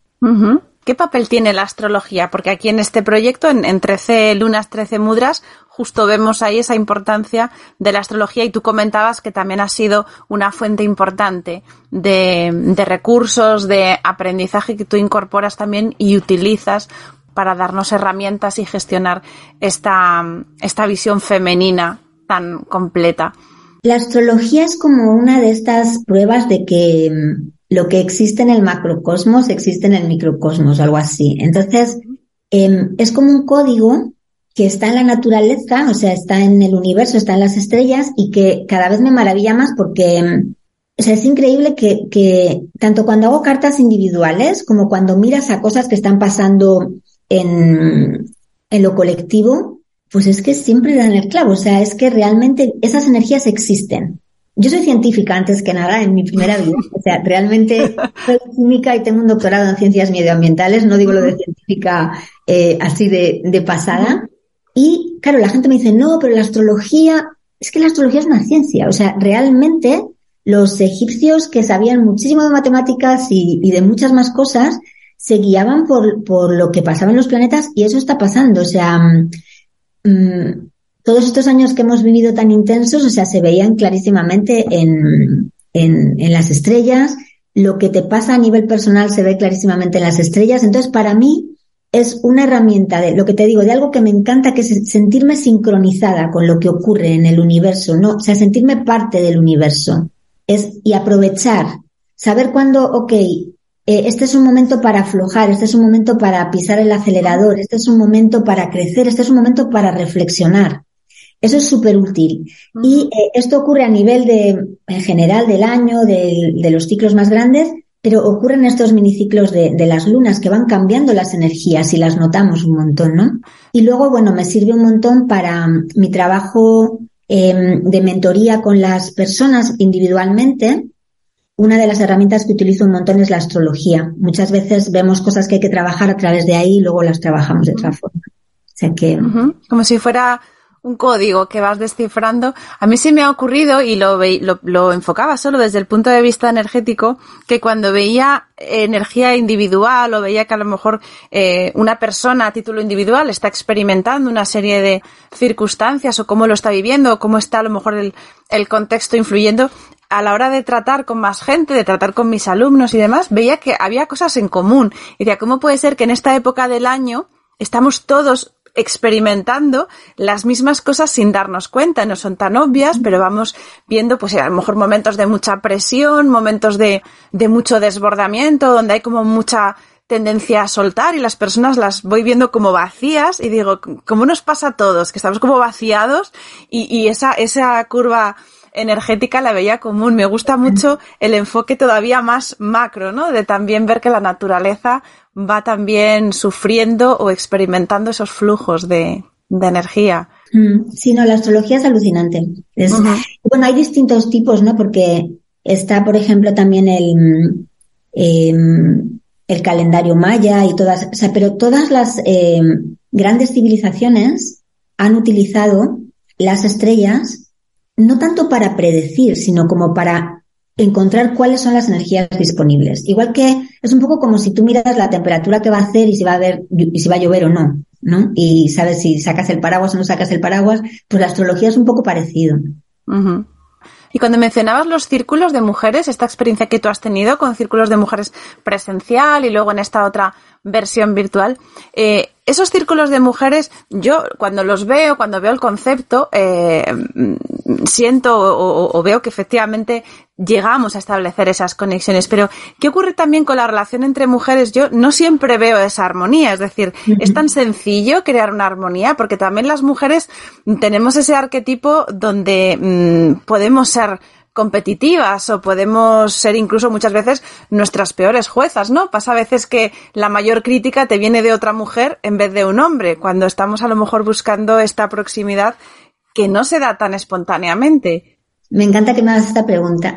¿Qué papel tiene la astrología? Porque aquí en este proyecto, en, en 13 lunas, 13 mudras, justo vemos ahí esa importancia de la astrología y tú comentabas que también ha sido una fuente importante de, de recursos, de aprendizaje que tú incorporas también y utilizas para darnos herramientas y gestionar esta, esta visión femenina tan completa. La astrología es como una de estas pruebas de que mm, lo que existe en el macrocosmos existe en el microcosmos, algo así. Entonces, em, es como un código que está en la naturaleza, o sea, está en el universo, está en las estrellas y que cada vez me maravilla más porque, em, o sea, es increíble que, que tanto cuando hago cartas individuales como cuando miras a cosas que están pasando en, en lo colectivo, pues es que siempre dan el clavo. O sea, es que realmente esas energías existen. Yo soy científica antes que nada en mi primera vida. O sea, realmente soy química y tengo un doctorado en ciencias medioambientales. No digo lo de científica eh, así de, de pasada. Y claro, la gente me dice, no, pero la astrología, es que la astrología es una ciencia. O sea, realmente los egipcios que sabían muchísimo de matemáticas y, de muchas más cosas se guiaban por, por lo que pasaba en los planetas y eso está pasando. O sea, Mm, todos estos años que hemos vivido tan intensos, o sea, se veían clarísimamente en, en, en, las estrellas, lo que te pasa a nivel personal se ve clarísimamente en las estrellas. Entonces, para mí es una herramienta de lo que te digo, de algo que me encanta, que es sentirme sincronizada con lo que ocurre en el universo, ¿no? O sea, sentirme parte del universo. Es, y aprovechar, saber cuándo, ok, eh, este es un momento para aflojar, este es un momento para pisar el acelerador, este es un momento para crecer, este es un momento para reflexionar. Eso es súper útil. Y eh, esto ocurre a nivel de, en general del año, de, de, los ciclos más grandes, pero ocurre en estos miniciclos de, de, las lunas que van cambiando las energías y las notamos un montón, ¿no? Y luego, bueno, me sirve un montón para mi trabajo eh, de mentoría con las personas individualmente, una de las herramientas que utilizo un montón es la astrología. Muchas veces vemos cosas que hay que trabajar a través de ahí y luego las trabajamos de otra forma. O sea que... Como si fuera un código que vas descifrando. A mí sí me ha ocurrido, y lo, lo, lo, enfocaba solo desde el punto de vista energético, que cuando veía energía individual o veía que a lo mejor eh, una persona a título individual está experimentando una serie de circunstancias o cómo lo está viviendo o cómo está a lo mejor el, el contexto influyendo, a la hora de tratar con más gente, de tratar con mis alumnos y demás, veía que había cosas en común. Y decía, ¿cómo puede ser que en esta época del año estamos todos experimentando las mismas cosas sin darnos cuenta. No son tan obvias, pero vamos viendo, pues a lo mejor momentos de mucha presión, momentos de, mucho desbordamiento, donde hay como mucha tendencia a soltar y las personas las voy viendo como vacías y digo, ¿cómo nos pasa a todos? Que estamos como vaciados y, y esa, esa curva energética la veía común. Me gusta mucho el enfoque todavía más macro, ¿no? De también ver que la naturaleza va también sufriendo o experimentando esos flujos de, de energía. Mm, sí, no, la astrología es alucinante. Es, uh -huh. Bueno, hay distintos tipos, ¿no? Porque está, por ejemplo, también el, eh, el calendario maya y todas, o sea, pero todas las eh, grandes civilizaciones han utilizado las estrellas no tanto para predecir, sino como para encontrar cuáles son las energías disponibles. Igual que es un poco como si tú miras la temperatura que va a hacer y si va a haber, y si va a llover o no, ¿no? Y sabes si sacas el paraguas o no sacas el paraguas, pues la astrología es un poco parecido. Y cuando mencionabas los círculos de mujeres, esta experiencia que tú has tenido con círculos de mujeres presencial y luego en esta otra versión virtual, eh, esos círculos de mujeres, yo cuando los veo, cuando veo el concepto, eh, siento o, o, veo que efectivamente llegamos a establecer esas conexiones. Pero, ¿qué ocurre también con la relación entre mujeres? Yo no siempre veo esa armonía. Es decir, uh -huh. es tan sencillo crear una armonía porque también las mujeres tenemos ese arquetipo donde mmm, podemos ser competitivas o podemos ser incluso muchas veces nuestras peores juezas, ¿no? Pasa a veces que la mayor crítica te viene de otra mujer en vez de un hombre, cuando estamos a lo mejor buscando esta proximidad que no se da tan espontáneamente. Me encanta que me hagas esta pregunta,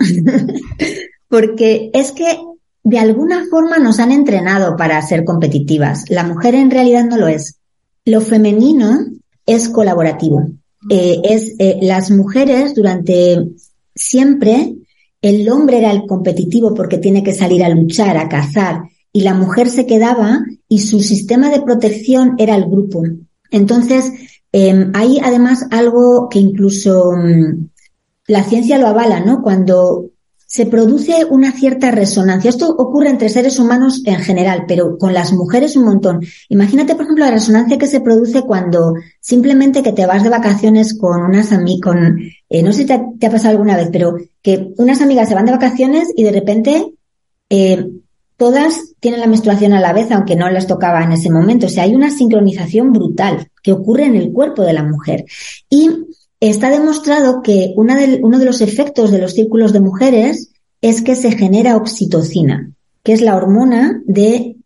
porque es que de alguna forma nos han entrenado para ser competitivas. La mujer en realidad no lo es. Lo femenino es colaborativo. Eh, es eh, las mujeres durante siempre el hombre era el competitivo porque tiene que salir a luchar, a cazar, y la mujer se quedaba y su sistema de protección era el grupo. Entonces, em, hay además algo que incluso mm, la ciencia lo avala, ¿no? Cuando se produce una cierta resonancia. Esto ocurre entre seres humanos en general, pero con las mujeres un montón. Imagínate, por ejemplo, la resonancia que se produce cuando simplemente que te vas de vacaciones con unas amigas, con, eh, no sé si te ha, pasado alguna vez, pero que unas amigas se van de vacaciones y de repente eh, todas tienen la menstruación a la vez, aunque no les tocaba en ese momento. O sea, hay una sincronización brutal que ocurre en el cuerpo de la mujer. Y Está demostrado que uno de los efectos de los círculos de mujeres es que se genera oxitocina, que es la hormona de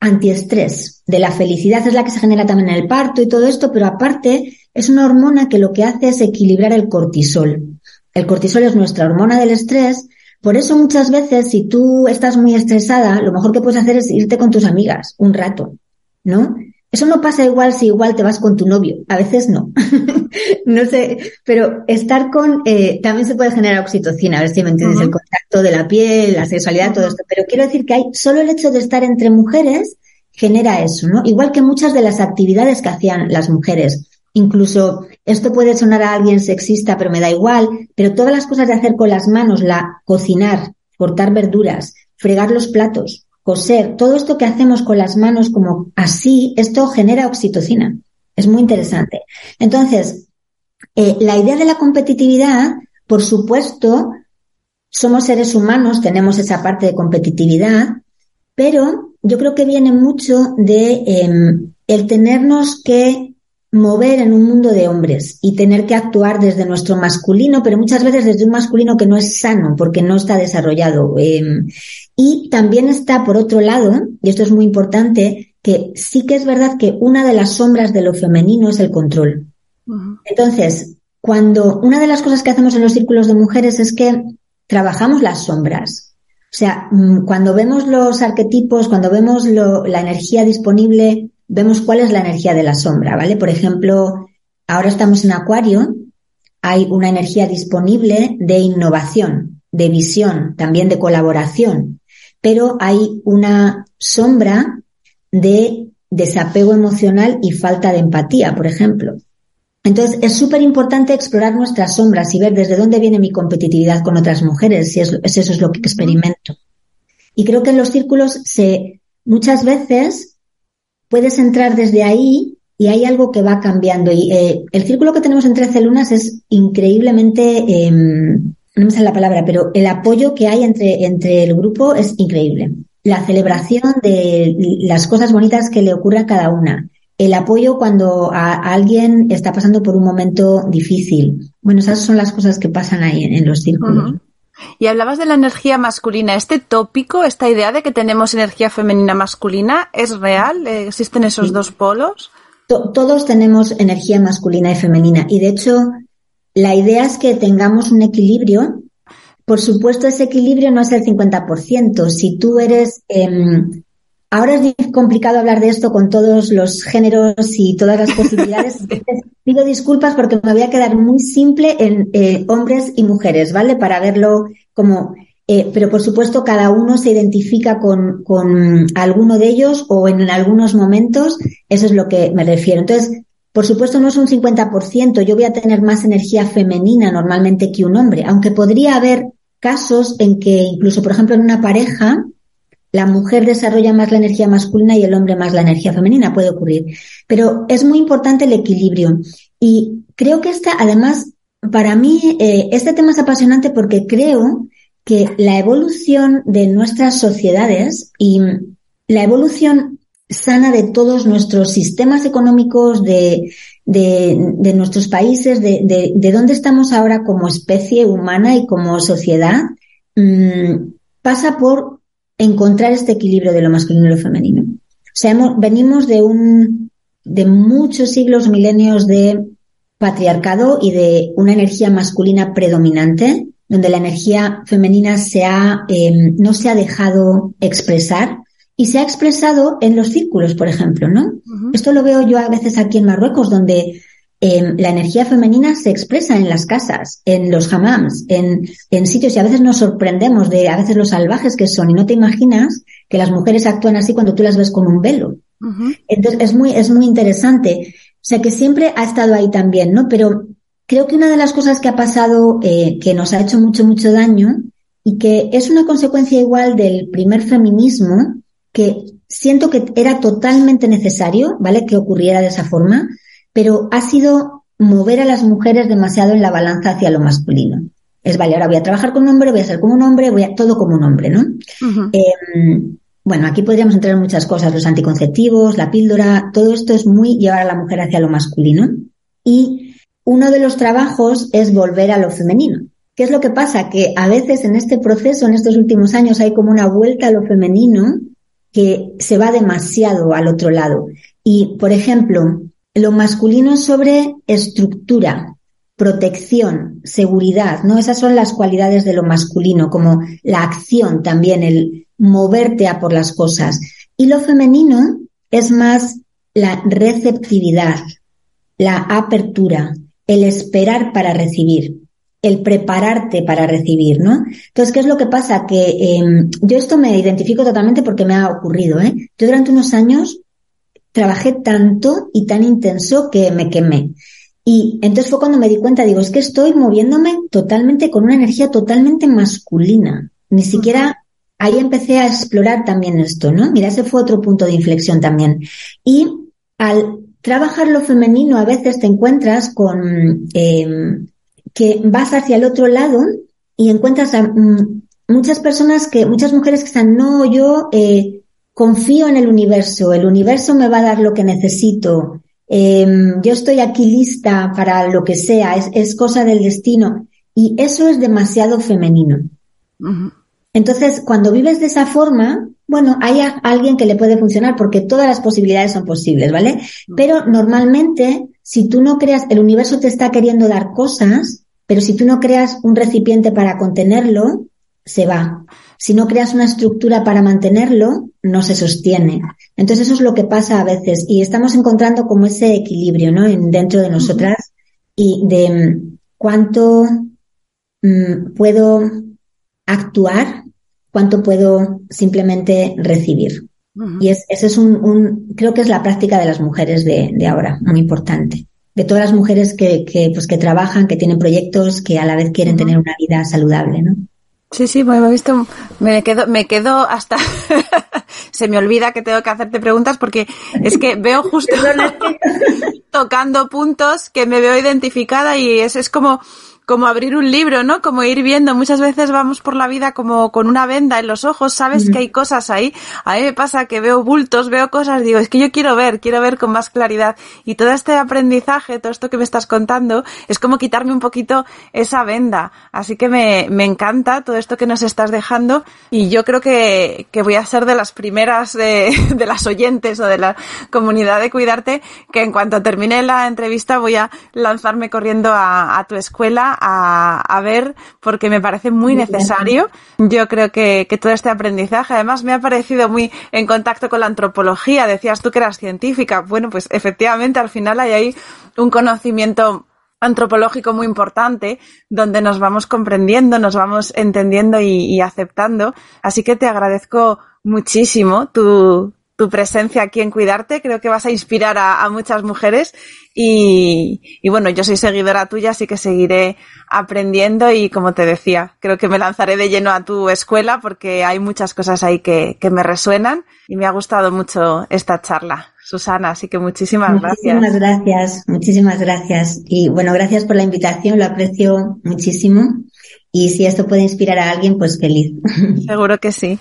antiestrés, de la felicidad, es la que se genera también en el parto y todo esto, pero aparte es una hormona que lo que hace es equilibrar el cortisol. El cortisol es nuestra hormona del estrés, por eso muchas veces si tú estás muy estresada, lo mejor que puedes hacer es irte con tus amigas un rato, ¿no? Eso no pasa igual si igual te vas con tu novio. A veces no. no sé, pero estar con, eh, también se puede generar oxitocina, a ver si me entiendes, el contacto de la piel, la sexualidad, todo esto. Pero quiero decir que hay, solo el hecho de estar entre mujeres genera eso, ¿no? Igual que muchas de las actividades que hacían las mujeres. Incluso esto puede sonar a alguien sexista, pero me da igual, pero todas las cosas de hacer con las manos, la cocinar, cortar verduras, fregar los platos, coser, todo esto que hacemos con las manos como así, esto genera oxitocina. Es muy interesante. Entonces, eh, la idea de la competitividad, por supuesto, somos seres humanos, tenemos esa parte de competitividad, pero yo creo que viene mucho de em, el tenernos que mover en un mundo de hombres y tener que actuar desde nuestro masculino, pero muchas veces desde un masculino que no es sano porque no está desarrollado. Em, y también está, por otro lado, y esto es muy importante, que sí que es verdad que una de las sombras de lo femenino es el control. Entonces, cuando una de las cosas que hacemos en los círculos de mujeres es que trabajamos las sombras. O sea, mm, cuando vemos los arquetipos, cuando vemos la energía disponible, vemos cuál es la energía de la sombra, ¿vale? Por ejemplo, ahora estamos en Acuario, hay una energía disponible de innovación, de visión, también de colaboración, pero hay una sombra de desapego emocional y falta de empatía, por ejemplo. Entonces, es súper importante explorar nuestras sombras y ver desde dónde viene mi competitividad con otras mujeres, si, eso es lo que experimento. Y creo que en los círculos se, muchas veces puedes entrar desde ahí y hay algo que va cambiando. Y eh, el círculo que tenemos entre 13 lunas es increíblemente, em, no me sale la palabra, pero el apoyo que hay entre, entre el grupo es increíble. La celebración de las cosas bonitas que le ocurre a cada una. El apoyo cuando a, alguien está pasando por un momento difícil. Bueno, esas son las cosas que pasan ahí en, los círculos. Y hablabas de la energía masculina. ¿Este tópico, esta idea de que tenemos energía femenina masculina, es real? ¿Existen esos dos polos? todos tenemos energía masculina y femenina. Y de hecho, la idea es que tengamos un equilibrio. Por supuesto, ese equilibrio no es el 50%. Si tú eres em, Ahora es complicado hablar de esto con todos los géneros y todas las posibilidades. Pido disculpas porque me voy a quedar muy simple en eh, hombres y mujeres, ¿vale? Para verlo como... Eh, pero por supuesto cada uno se identifica con, con alguno de ellos o en algunos momentos, eso es lo que me refiero. Entonces, por supuesto no es un 50%, yo voy a tener más energía femenina normalmente que un hombre, aunque podría haber casos en que incluso, por ejemplo, en una pareja, la mujer desarrolla más la energía masculina y el hombre más la energía femenina, puede ocurrir. Pero es muy importante el equilibrio. Y creo que esta, además, para mí, eh, este tema es apasionante porque creo que la evolución de nuestras sociedades y la evolución sana de todos nuestros sistemas económicos, de, de, nuestros países, de, de, dónde estamos ahora como especie humana y como sociedad, mm, pasa por encontrar este equilibrio de lo masculino y lo femenino. O sea, venimos de un, de muchos siglos, milenios de patriarcado y de una energía masculina predominante, donde la energía femenina se ha, eh, no se ha dejado expresar y se ha expresado en los círculos, por ejemplo, ¿no? Esto lo veo yo a veces aquí en Marruecos, donde eh, la energía femenina se expresa en las casas, en los hammams, en, en sitios y a veces nos sorprendemos de a veces los salvajes que son y no te imaginas que las mujeres actúan así cuando tú las ves con un velo. Entonces es muy, es muy interesante. O sea que siempre ha estado ahí también, ¿no? Pero creo que una de las cosas que ha pasado eh, que nos ha hecho mucho, mucho daño y que es una consecuencia igual del primer feminismo, que siento que era totalmente necesario, ¿vale? Que ocurriera de esa forma, pero ha sido mover a las mujeres demasiado en la balanza hacia lo masculino. Es, vale, ahora voy a trabajar con un hombre, voy a ser como un hombre, voy a todo como un hombre, ¿no? Em, bueno, aquí podríamos entrar en muchas cosas, los anticonceptivos, la píldora, todo esto es muy llevar a la mujer hacia lo masculino. Y uno de los trabajos es volver a lo femenino. ¿Qué es lo que pasa? Que a veces en este proceso, en estos últimos años, hay como una vuelta a lo femenino que se va demasiado al otro lado. Y, por ejemplo, lo masculino es sobre estructura, protección, seguridad, ¿no? Esas son las cualidades de lo masculino, como la acción también, el moverte a por las cosas. Y lo femenino es más la receptividad, la apertura, el esperar para recibir, el prepararte para recibir, ¿no? Entonces, ¿qué es lo que pasa? Que em, yo esto me identifico totalmente porque me ha ocurrido, ¿eh? Yo durante unos años trabajé tanto y tan intenso que me quemé. Y entonces fue cuando me di cuenta, digo, es que estoy moviéndome totalmente con una energía totalmente masculina. Ni siquiera ahí empecé a explorar también esto, ¿no? Mira, ese fue otro punto de inflexión también. Y al trabajar lo femenino, a veces te encuentras con em, que vas hacia el otro lado y encuentras a mm, muchas personas que, muchas mujeres que están, no, yo eh, confío en el universo, el universo me va a dar lo que necesito, em, yo estoy aquí lista para lo que sea, es, es, cosa del destino. Y eso es demasiado femenino. Entonces, cuando vives de esa forma, bueno, hay alguien que le puede funcionar porque todas las posibilidades son posibles, ¿vale? Pero normalmente, si tú no creas, el universo te está queriendo dar cosas, pero si tú no creas un recipiente para contenerlo, se va. Si no creas una estructura para mantenerlo, no se sostiene. Entonces eso es lo que pasa a veces y estamos encontrando como ese equilibrio, ¿no? En, dentro de nosotras y de mm, cuánto mm, puedo actuar cuánto puedo simplemente recibir. Y es, ese es un, creo que es la práctica de las mujeres de, ahora, muy importante. De todas las mujeres que, que, pues, que trabajan, que tienen proyectos, que a la vez quieren tener una vida saludable, ¿no? Sí, sí, pues me he visto, me quedo, me quedo hasta, se me olvida que tengo que hacerte preguntas porque es que veo justo tocando puntos que me veo identificada y es, es como, como abrir un libro, ¿no? Como ir viendo. Muchas veces vamos por la vida como con una venda en los ojos, sabes que hay cosas ahí. A mí me pasa que veo bultos, veo cosas, digo, es que yo quiero ver, quiero ver con más claridad. Y todo este aprendizaje, todo esto que me estás contando, es como quitarme un poquito esa venda. Así que me, me encanta todo esto que nos estás dejando y yo creo que, que voy a ser de las primeras de, de las oyentes o de la comunidad de Cuidarte que en cuanto termine la entrevista voy a lanzarme corriendo a, a tu escuela a, ver porque me parece muy necesario. Yo creo que, que todo este aprendizaje, además me ha parecido muy en contacto con la antropología. Decías tú que eras científica. Bueno, pues efectivamente al final hay ahí un conocimiento antropológico muy importante donde nos vamos comprendiendo, nos vamos entendiendo y, aceptando. Así que te agradezco muchísimo tu, tu presencia aquí en Cuidarte. Creo que vas a inspirar a, muchas mujeres y, y, bueno, yo soy seguidora tuya, así que seguiré aprendiendo y como te decía, creo que me lanzaré de lleno a tu escuela porque hay muchas cosas ahí que, que me resuenan y me ha gustado mucho esta charla. Susana, así que muchísimas, gracias. Muchísimas gracias, muchísimas gracias. Y bueno, gracias por la invitación, lo aprecio muchísimo. Y si esto puede inspirar a alguien, pues feliz. Seguro que sí.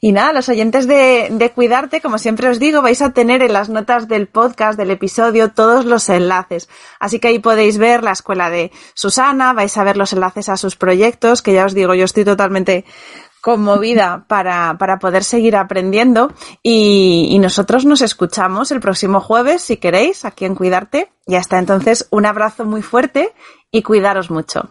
Y nada, los oyentes de, Cuidarte, como siempre os digo, vais a tener en las notas del podcast, del episodio, todos los enlaces. Así que ahí podéis ver la escuela de Susana, vais a ver los enlaces a sus proyectos, que ya os digo, yo estoy totalmente conmovida para, para poder seguir aprendiendo y, y nosotros nos escuchamos el próximo jueves, si queréis, aquí en Cuidarte. Y hasta entonces, un abrazo muy fuerte y cuidaros mucho.